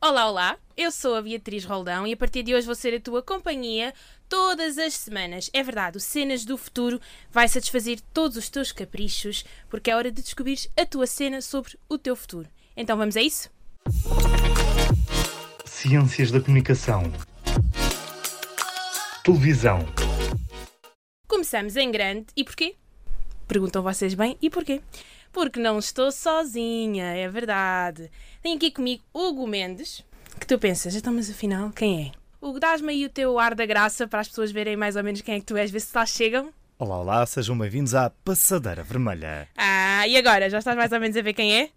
Olá, olá! Eu sou a Beatriz Roldão e a partir de hoje vou ser a tua companhia todas as semanas. É verdade, o Cenas do Futuro vai satisfazer todos os teus caprichos porque é hora de descobrir a tua cena sobre o teu futuro. Então vamos a isso? Ciências da Comunicação. Televisão. Começamos em grande e porquê? Perguntam vocês bem, e porquê? Porque não estou sozinha, é verdade. Tenho aqui comigo Hugo Mendes, que tu pensas, então, mas afinal, quem é? Hugo, dás-me aí o teu ar da graça para as pessoas verem mais ou menos quem é que tu és, ver se lá chegam. Olá, olá, sejam bem-vindos à Passadeira Vermelha. Ah, e agora? Já estás mais ou menos a ver quem é?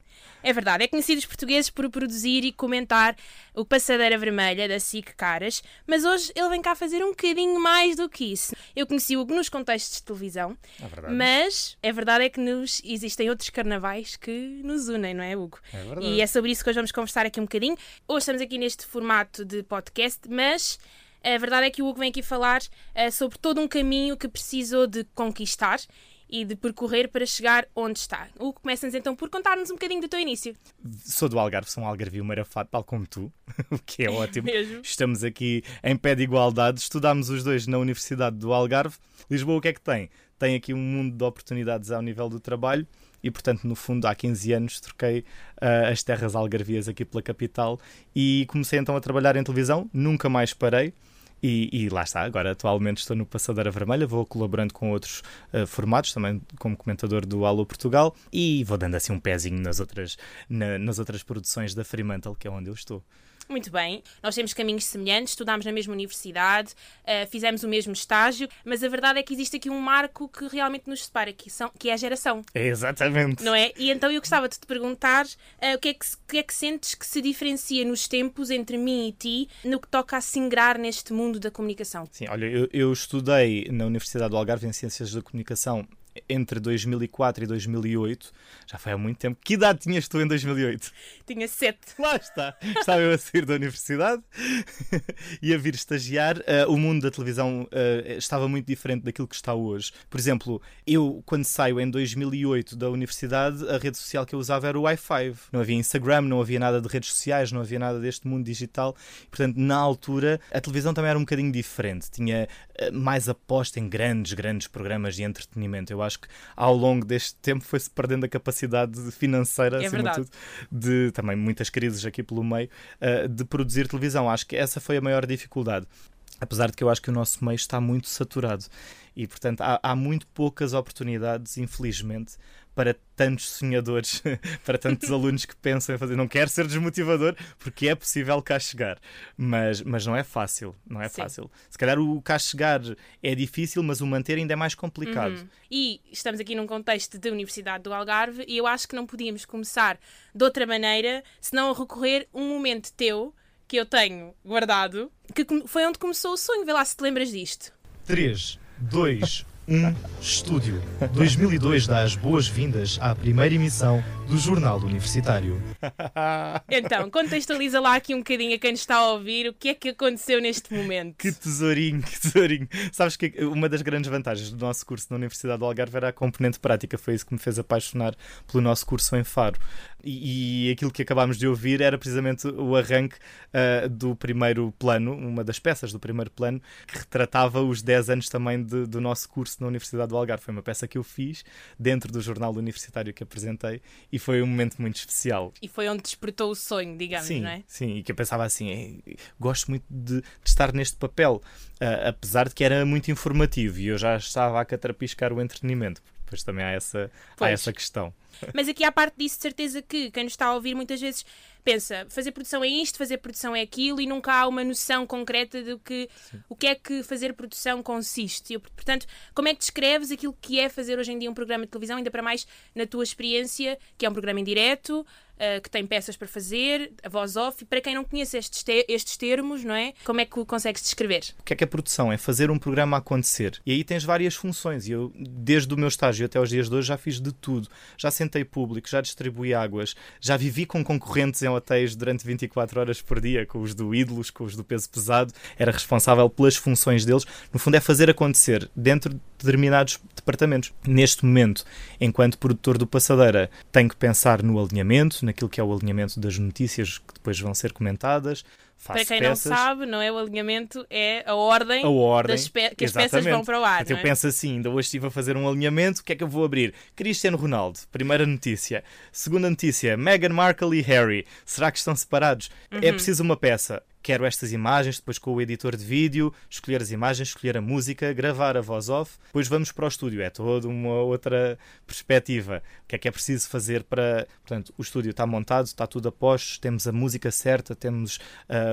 É verdade, é conhecido os portugueses por produzir e comentar o Passadeira Vermelha da SIC Caras, mas hoje ele vem cá fazer um bocadinho mais do que isso. Eu conheci o Hugo nos contextos de televisão, É mas a verdade é que nos, existem outros carnavais que nos unem, não é, Hugo? É verdade. E é sobre isso que hoje vamos conversar aqui um bocadinho. Hoje estamos aqui neste formato de podcast, mas a verdade é que o Hugo vem aqui falar eh, sobre todo um caminho que precisou de conquistar e de percorrer para chegar onde está. Hugo, começa-nos então por contar-nos um bocadinho do teu início. Sou do Algarve, sou um algarvio marafado, tal como tu, o que é ótimo. Mesmo. Estamos aqui em pé de igualdade, estudámos os dois na Universidade do Algarve. Lisboa o que é que tem? Tem aqui um mundo de oportunidades ao nível do trabalho e, portanto, no fundo, há 15 anos troquei ah, as terras algarvias aqui pela capital e comecei então a trabalhar em televisão, nunca mais parei. E, e lá está, agora atualmente estou no Passadeira Vermelha, vou colaborando com outros ah, formatos, também como comentador do Alô Portugal, e vou dando assim um pezinho nas outras, na- nas outras produções da Fremantle, que é onde eu estou. Muito bem, nós temos caminhos semelhantes, estudámos na mesma universidade, eh, fizemos o mesmo estágio, mas a verdade é que existe aqui um marco que realmente nos separa, que, são, que é a geração. É exatamente. Não é? E então eu gostava de te perguntar eh, o, que é que, que é que sentes que se diferencia nos tempos entre mim e ti no que toca a se ingrar neste mundo da comunicação. Sim, olha, eu, eu estudei na Universidade do Algarve em Ciências da Comunicação entre 2004 e 2008. Já foi há muito tempo. Que idade tinhas tu em 2008? Tinha sete. Lá está. Estava eu a sair da universidade e a vir estagiar. Ah, o mundo da televisão ah, estava muito diferente daquilo que está hoje. Por exemplo, eu, quando saio em 2008 da universidade, a rede social que eu usava era o Wi-Fi. Não havia Instagram, não havia nada de redes sociais, não havia nada deste mundo digital. Portanto, na altura, a televisão também era um bocadinho diferente. Tinha ah, mais aposta em grandes, grandes programas de entretenimento. Eu acho que ao longo deste tempo foi-se perdendo a capacidade financeira, É acima de tudo, de também muitas crises aqui pelo meio, uh, de produzir televisão. Acho que essa foi a maior dificuldade. Apesar de que eu acho que o nosso meio está muito saturado e, portanto, há, há muito poucas oportunidades, infelizmente, para tantos sonhadores, para tantos alunos que pensam em fazer. Não quero ser desmotivador, porque é possível cá chegar, mas, mas não é fácil. Não é Sim. fácil. Se calhar o cá chegar é difícil, mas o manter ainda é mais complicado. Uhum. E estamos aqui num contexto de Universidade do Algarve e eu acho que não podíamos começar de outra maneira senão a recorrer um momento teu que eu tenho guardado, que foi onde começou o sonho. Vê lá se te lembras disto. 3, 2, 1, estúdio. 2002 dá as boas-vindas à primeira emissão do Jornal Universitário. Então, contextualiza lá aqui um bocadinho a quem nos está a ouvir o que é que aconteceu neste momento. Que tesourinho, que tesourinho. Sabes que uma das grandes vantagens do nosso curso na Universidade do Algarve era a componente prática. Foi isso que me fez apaixonar pelo nosso curso em Faro. E, e aquilo que acabámos de ouvir era precisamente o arranque ah, do primeiro plano, uma das peças do primeiro plano, que retratava os 10 anos também de- do nosso curso na Universidade do Algarve. Foi uma peça que eu fiz dentro do jornal universitário que apresentei e foi um momento muito especial. E foi onde despertou o sonho, digamos, Sim, não é? sim, e que eu pensava assim, "Eh, gosto muito de, de estar neste papel, ah, apesar de que era muito informativo e eu já estava a catrapiscar o entretenimento, depois também há essa, há Pois. essa questão. Mas aqui à parte disso, de certeza que quem nos está a ouvir muitas vezes pensa, fazer produção é isto, fazer produção é aquilo e nunca há uma noção concreta do que o que é que fazer produção consiste. E, portanto, como é que descreves aquilo que é fazer hoje em dia um programa de televisão, ainda para mais na tua experiência, que é um programa em direto, ah, que tem peças para fazer, a voz off, e para quem não conhece estes, te- estes termos, não é? Como é que o consegues descrever? O que é que é produção? É fazer um programa acontecer. E aí tens várias funções. E eu, desde o meu estágio até aos dias de hoje, já fiz de tudo. Já sentei público, já distribuí águas, já vivi com concorrentes em hotéis durante 24 horas por dia, com os do Ídolos, com os do peso pesado. Era responsável pelas funções deles. No fundo, é fazer acontecer dentro determinados departamentos. Neste momento, enquanto produtor do Passadeira, tenho que pensar no alinhamento, naquilo que é o alinhamento das notícias que depois vão ser comentadas. Para quem peças. não sabe, não é o alinhamento, é a ordem, a ordem que as exatamente. peças vão para o ar. Eu é? penso assim, ainda hoje estive a fazer um alinhamento, o que é que eu vou abrir? Cristiano Ronaldo, primeira notícia. Segunda notícia, Meghan Markle e Harry. Será que estão separados? Uhum. É preciso uma peça. Quero estas imagens, depois com o editor de vídeo, escolher as imagens, escolher a música, gravar a voz off, depois vamos para o estúdio. É toda uma outra perspectiva. O que é que é preciso fazer para. Portanto, o estúdio está montado, está tudo a postos, temos a música certa, temos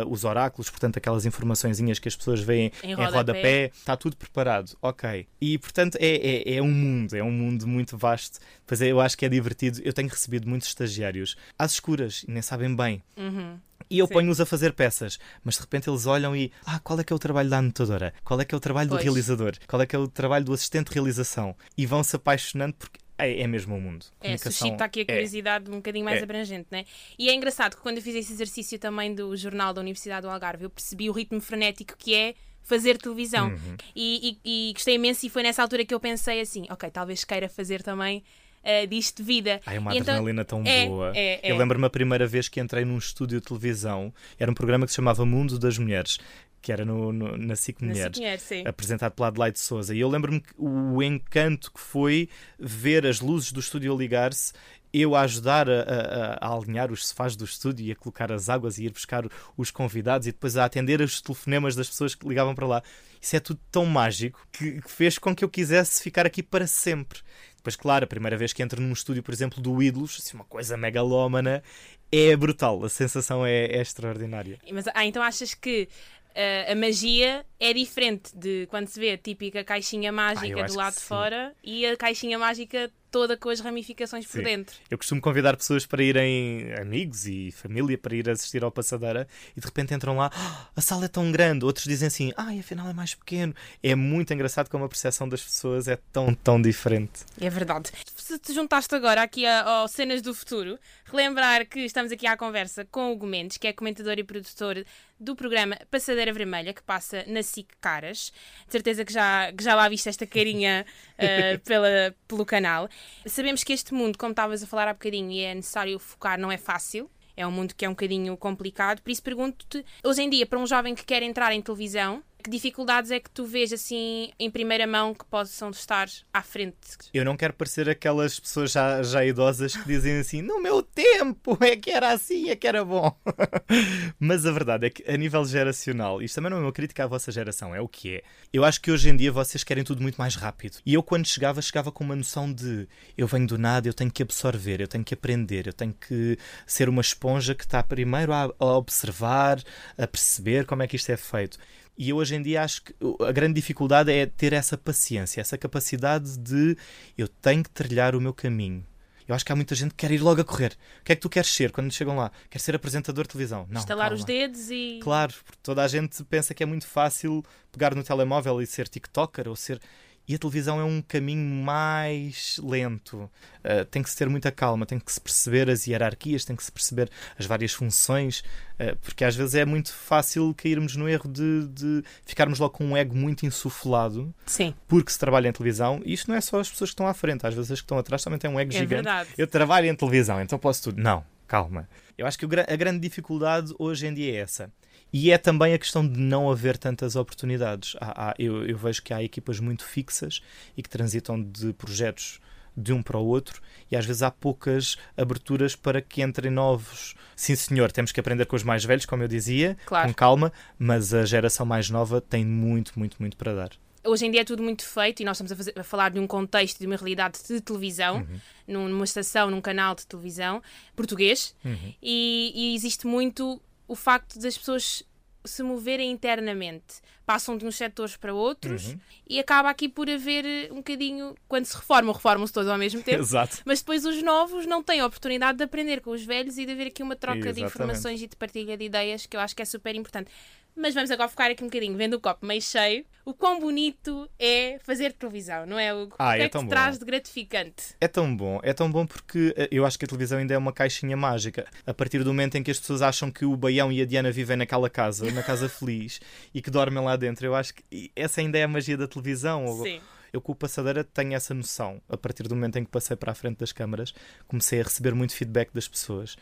uh, os oráculos, portanto, aquelas informaçõezinhas que as pessoas veem Em em rodapé. rodapé, está tudo preparado. Ok. E, portanto, é, é, é um mundo, é um mundo muito vasto. Pois é, eu acho que é divertido. Eu tenho recebido muitos estagiários às escuras e nem sabem bem. Uhum. E eu ponho-os a fazer peças, mas de repente eles olham e ah, qual é que é o trabalho da anotadora? Qual é que é o trabalho Pois. do realizador? Qual é que é o trabalho do assistente de realização? E vão se apaixonando porque é, é mesmo o mundo. É, suscita aqui a é. curiosidade um bocadinho mais É. abrangente, né? E é engraçado que quando eu fiz esse exercício também do jornal da Universidade do Algarve, eu percebi o ritmo frenético que é fazer televisão. Uhum. E, e- e gostei imenso e foi nessa altura que eu pensei assim, ok, talvez queira fazer também eh, disto de vida. Ai, é uma E então- adrenalina tão é, boa. é, é. Eu lembro-me a primeira vez que entrei num estúdio de televisão, era um programa que se chamava Mundo das Mulheres, que era no, no- na SIC Na Mulheres. Sim. apresentado pela Adelaide Souza. E eu lembro-me o encanto que foi ver as luzes do estúdio a ligar-se, eu a ajudar a, a- a alinhar os sofás do estúdio e a colocar as águas e ir buscar os convidados e depois a atender os telefonemas das pessoas que ligavam para lá. Isso é tudo tão mágico que, que fez com que eu quisesse ficar aqui para sempre. Depois, claro, a primeira vez que entro num estúdio, por exemplo, do Ídolos, assim, uma coisa megalómana, é brutal. A sensação é, é extraordinária. Mas, ah, então achas que eh, a magia é diferente de quando se vê a típica caixinha mágica acho do lado de fora e a caixinha mágica toda com as ramificações por Sim. dentro. Eu costumo convidar pessoas para irem, amigos e família, para ir assistir ao Passadeira e de repente entram lá, "Ah, a sala é tão grande. Outros dizem assim, ai, afinal é mais pequeno. É muito engraçado como a percepção das pessoas é tão, tão diferente. É verdade. Se te juntaste agora aqui ao Cenas do Futuro, relembrar que estamos aqui à conversa com o Hugo Mendes, que é comentador e produtor do programa Passadeira Vermelha, que passa na SIC Caras. De certeza que já, que já lá viste esta carinha eh, pela, pelo canal. Sabemos que este mundo, como estavas a falar há bocadinho, e é necessário focar, não é fácil. É um mundo que é um bocadinho complicado. Por isso pergunto-te, hoje em dia, para um jovem que quer entrar em televisão, que dificuldades é que tu vês assim em primeira mão que possam estar à frente? Eu não quero parecer aquelas pessoas já, já idosas que dizem assim: no meu tempo é que era assim, é que era bom. Mas a verdade é que, a nível geracional, isto também não é uma crítica à vossa geração, é o que é. Eu acho que hoje em dia vocês querem tudo muito mais rápido. E eu, quando chegava, chegava com uma noção de eu venho do nada, eu tenho que absorver, eu tenho que aprender, eu tenho que ser uma esponja que está primeiro a, a observar, a perceber como é que isto é feito. E eu hoje em dia acho que a grande dificuldade é ter essa paciência, essa capacidade de eu tenho que trilhar o meu caminho. Eu acho que há muita gente que quer ir logo a correr. O que é que tu queres ser quando chegam lá? Quer ser apresentador de televisão? Não. Estalar os dedos e. Claro, porque toda a gente pensa que é muito fácil pegar no telemóvel e ser TikToker ou ser. E a televisão é um caminho mais lento. Uh, tem que se ter muita calma, tem que se perceber as hierarquias, tem que se perceber as várias funções, uh, porque às vezes é muito fácil cairmos no erro de, de ficarmos logo com um ego muito insuflado Sim, porque se trabalha em televisão. E isto não é só as pessoas que estão à frente, às vezes as que estão atrás também têm um ego é gigante. verdade. Eu trabalho em televisão, então posso tudo. Não, calma. Eu acho que a grande dificuldade hoje em dia é essa. E é também a questão de não haver tantas oportunidades. Há- há- eu, eu vejo que há equipas muito fixas e que transitam de projetos de um para o outro e às vezes há poucas aberturas para que entrem novos. Sim, senhor, temos que aprender com os mais velhos, como eu dizia, Claro. com calma, mas a geração mais nova tem muito, muito, muito para dar. Hoje em dia é tudo muito feito e nós estamos a, fazer- a falar de um contexto, de uma realidade de televisão, Uhum. num- numa estação, num canal de televisão português, Uhum. e, e existe muito o facto das pessoas se moverem internamente. Passam de uns setores para outros Uhum. e acaba aqui por haver eh, um bocadinho. Quando se reformam, reformam-se todos ao mesmo tempo. Exato. Mas depois os novos não têm a oportunidade de aprender com os velhos e de haver aqui uma troca de Exatamente. informações e de partilha de ideias que eu acho que é super importante. Mas vamos agora focar aqui um bocadinho, vendo o copo meio cheio, o quão bonito é fazer televisão, não é, Hugo? Ah, o que é é que tão bom. traz de gratificante? É tão bom, é tão bom porque eh, eu acho que a televisão ainda é uma caixinha mágica. A partir do momento em que as pessoas acham que o Baião e a Diana vivem naquela casa, na casa feliz, e que dormem lá dentro, eu acho que essa ainda é a magia da televisão. Sim. Eu com o Passadeira tenho essa noção. A partir do momento em que passei para a frente das câmaras, comecei a receber muito feedback das pessoas.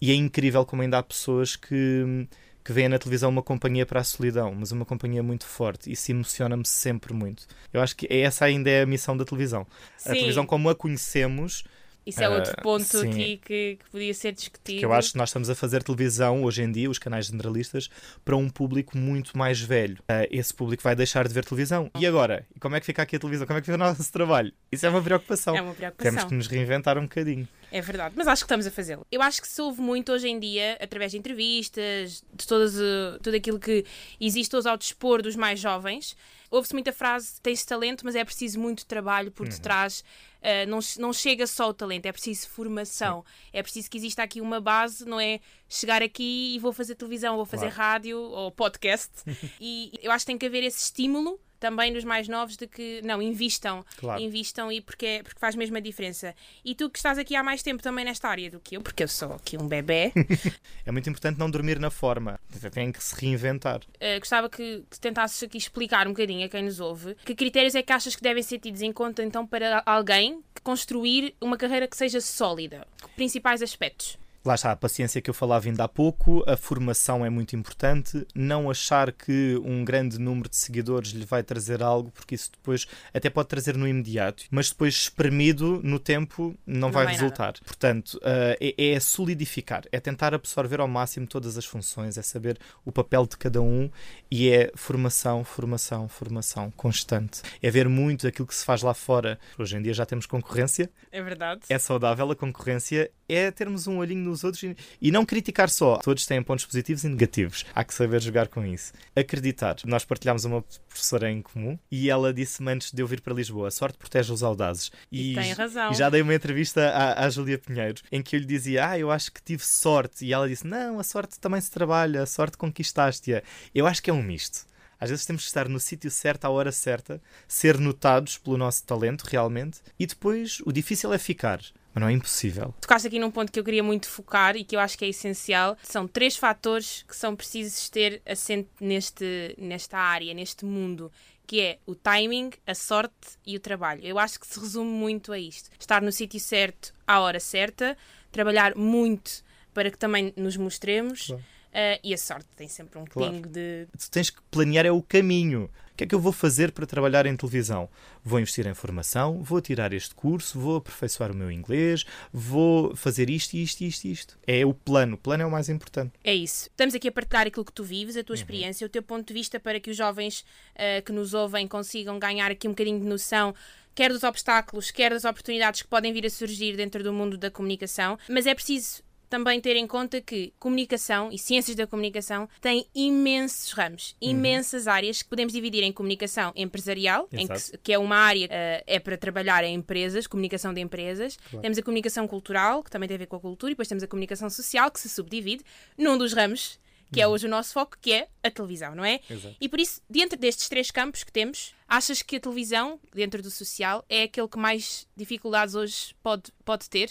E é incrível como ainda há pessoas que, que veem na televisão uma companhia para a solidão, mas uma companhia muito forte. Isso emociona-me sempre muito. Eu acho que essa ainda é a missão da televisão. Sim. A televisão como a conhecemos Isso é outro Ah, ponto aqui que, que podia ser discutido. Que eu acho que nós estamos a fazer televisão hoje em dia, os canais generalistas, para um público muito mais velho. Ah, esse público vai deixar de ver televisão. E agora? E como é que fica aqui a televisão? Como é que fica o nosso trabalho? Isso é uma preocupação. É uma preocupação. Temos que nos reinventar um bocadinho. É verdade, mas acho que estamos a fazê-lo. Eu acho que se ouve muito hoje em dia, através de entrevistas, de todas, eh, tudo aquilo que existe hoje ao dispor dos mais jovens, ouve-se muita frase: tens talento, mas é preciso muito trabalho por detrás. eh, não, não chega só o talento, é preciso formação. É preciso que exista aqui uma base, não é chegar aqui e vou fazer televisão, vou fazer Claro. rádio ou podcast. e eu acho que tem que haver esse estímulo também nos mais novos de que não invistam, Claro. invistam e porque, é- porque faz mesmo a diferença. E tu que estás aqui há mais tempo também nesta área do que eu, porque eu sou aqui um bebê, É muito importante não dormir na forma. Tem que se reinventar. eh, gostava que, que tentasses aqui explicar um bocadinho a quem nos ouve que critérios é que achas que devem ser tidos em conta então para alguém construir uma carreira que seja sólida. Principais aspectos. Lá está, a paciência que eu falava ainda há pouco, a formação é muito importante, não achar que um grande número de seguidores lhe vai trazer algo, porque isso depois até pode trazer no imediato, mas depois espremido no tempo não, vai, vai resultar. Portanto, ah, é, é solidificar, é tentar absorver ao máximo todas as funções, é saber o papel de cada um e é formação, formação, formação constante. É ver muito aquilo que se faz lá fora. Hoje em dia já temos concorrência, É verdade. é saudável a concorrência, é termos um olhinho nos outros e, e não criticar só. Todos têm pontos positivos e negativos. Há que saber jogar com isso. Acreditar. Nós partilhámos uma professora em comum e ela disse-me antes de eu vir para Lisboa: a sorte protege os audazes. E tem razão. E já dei uma entrevista à, à Júlia Pinheiro em que eu lhe dizia: Ah, eu acho que tive sorte. E ela disse: Não, a sorte também se trabalha, a sorte conquistaste-a. Eu acho que é um misto. Às vezes temos que estar no sítio certo, à hora certa, ser notados pelo nosso talento, realmente, e depois o difícil é ficar. Mas não é impossível. Tocaste aqui num ponto que eu queria muito focar e que eu acho que é essencial. São três fatores que são precisos ter assente neste, nesta área, neste mundo, que é o timing, a sorte e o trabalho. Eu acho que se resume muito a isto. Estar no sítio certo, à hora certa, trabalhar muito para que também nos mostremos. Claro. Eh, e a sorte tem sempre um Claro. pingo de. Tu tens que planear é o caminho. O que é que eu vou fazer para trabalhar em televisão? Vou investir em formação, vou tirar este curso, vou aperfeiçoar o meu inglês, vou fazer isto, isto, isto, isto. É o plano. O plano é o mais importante. É isso. Estamos aqui a partilhar aquilo que tu vives, Uhum. a tua experiência, o teu ponto de vista para que os jovens eh, que nos ouvem consigam ganhar aqui um bocadinho de noção. Quer dos obstáculos, quer das oportunidades que podem vir a surgir dentro do mundo da comunicação, mas é preciso também ter em conta que comunicação e ciências da comunicação têm imensos ramos, Uhum. imensas áreas que podemos dividir em comunicação empresarial, em que, que é uma área eh, é para trabalhar em empresas, comunicação de empresas. Temos a comunicação cultural, que também tem a ver com a cultura, e depois temos a comunicação social, que se subdivide num dos ramos, que é hoje o nosso foco, que é a televisão, não é? Uhum. Exato. E por isso, dentro destes três campos que temos, achas que a televisão, dentro do social, é aquele que mais dificuldades hoje pode, pode ter?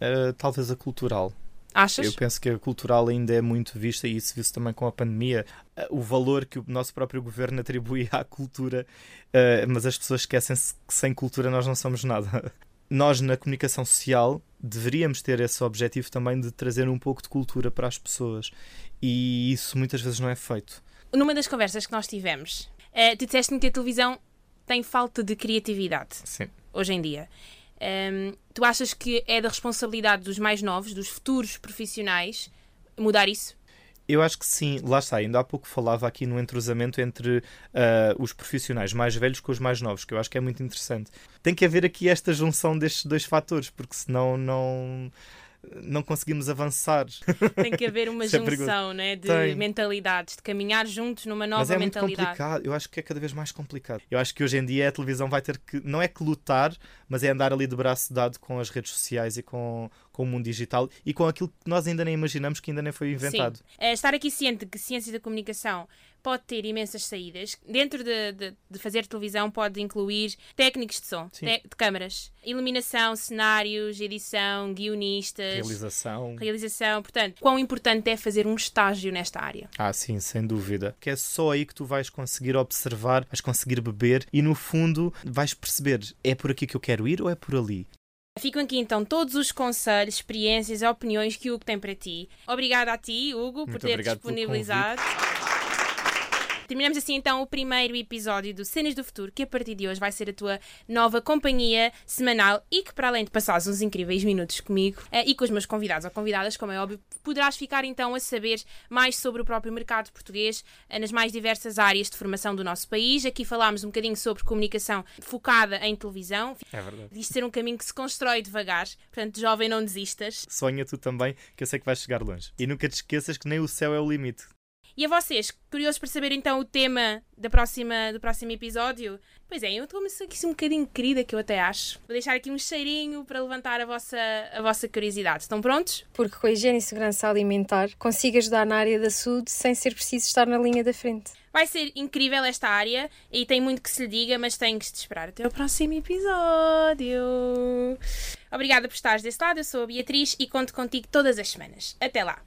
Uh, talvez a cultural. Achas? Eu penso que a cultural ainda é muito vista e isso viu-se também com a pandemia. Uh, o valor que o nosso próprio governo atribui à cultura, uh, mas as pessoas esquecem-se que sem cultura nós não somos nada. Nós, na comunicação social, deveríamos ter esse objetivo também de trazer um pouco de cultura para as pessoas e isso muitas vezes não é feito. Numa das conversas que nós tivemos, eh, tu disseste-me que a televisão tem falta de criatividade Sim. hoje em dia. Ehm, tu achas que é da responsabilidade dos mais novos, dos futuros profissionais, mudar isso? Eu acho que sim, lá está. Ainda há pouco falava aqui no entrosamento entre ah, os profissionais mais velhos com os mais novos, que eu acho que é muito interessante. Tem que haver aqui esta junção destes dois fatores, porque senão não, não conseguimos avançar. Tem que haver uma é junção né, de Tem. mentalidades, de caminhar juntos numa nova Mas é muito mentalidade. complicado. Eu acho que é cada vez mais complicado. Eu acho que hoje em dia a televisão vai ter que, não é que lutar, mas é andar ali de braço dado com as redes sociais e com, com o mundo digital e com aquilo que nós ainda nem imaginamos que ainda nem foi inventado. Sim. É, estar aqui ciente de que ciência da comunicação pode ter imensas saídas. Dentro de, de, de fazer televisão pode incluir técnicos de som, te, de câmaras, iluminação, cenários, edição, guionistas, realização. realização. Portanto, quão importante é fazer um estágio nesta área? Ah, sim, sem dúvida. Que é só aí que tu vais conseguir observar, vais conseguir beber e no fundo vais perceber é por aqui que eu quero ir ou é por ali. Ficam aqui então todos os conselhos, experiências e opiniões que o Hugo tem para ti. Obrigada a ti, Hugo, por Muito ter disponibilizado. Terminamos assim então o primeiro episódio do Cenas do Futuro, que a partir de hoje vai ser a tua nova companhia semanal e que, para além de passares uns incríveis minutos comigo eh, e com os meus convidados ou convidadas, como é óbvio, poderás ficar então a saber mais sobre o próprio mercado português eh, nas mais diversas áreas de formação do nosso país. Aqui falámos um bocadinho sobre comunicação focada em televisão. É verdade. Isto ser um caminho que se constrói devagar, portanto, jovem, não desistas. Sonha tu também, que eu sei que vais chegar longe. E nunca te esqueças que nem o céu é o limite. E a vocês, curiosos para saber então o tema da próxima, do próximo episódio? Pois é, eu estou-me aqui um bocadinho querida, que eu até acho. Vou deixar aqui um cheirinho para levantar a vossa, a vossa curiosidade. Estão prontos? Porque com a higiene e segurança alimentar consigo ajudar na área da saúde sem ser preciso estar na linha da frente. Vai ser incrível esta área e tem muito que se lhe diga, mas tem que se esperar até o próximo episódio. Obrigada por estares desse lado, eu sou a Beatriz e conto contigo todas as semanas. Até lá!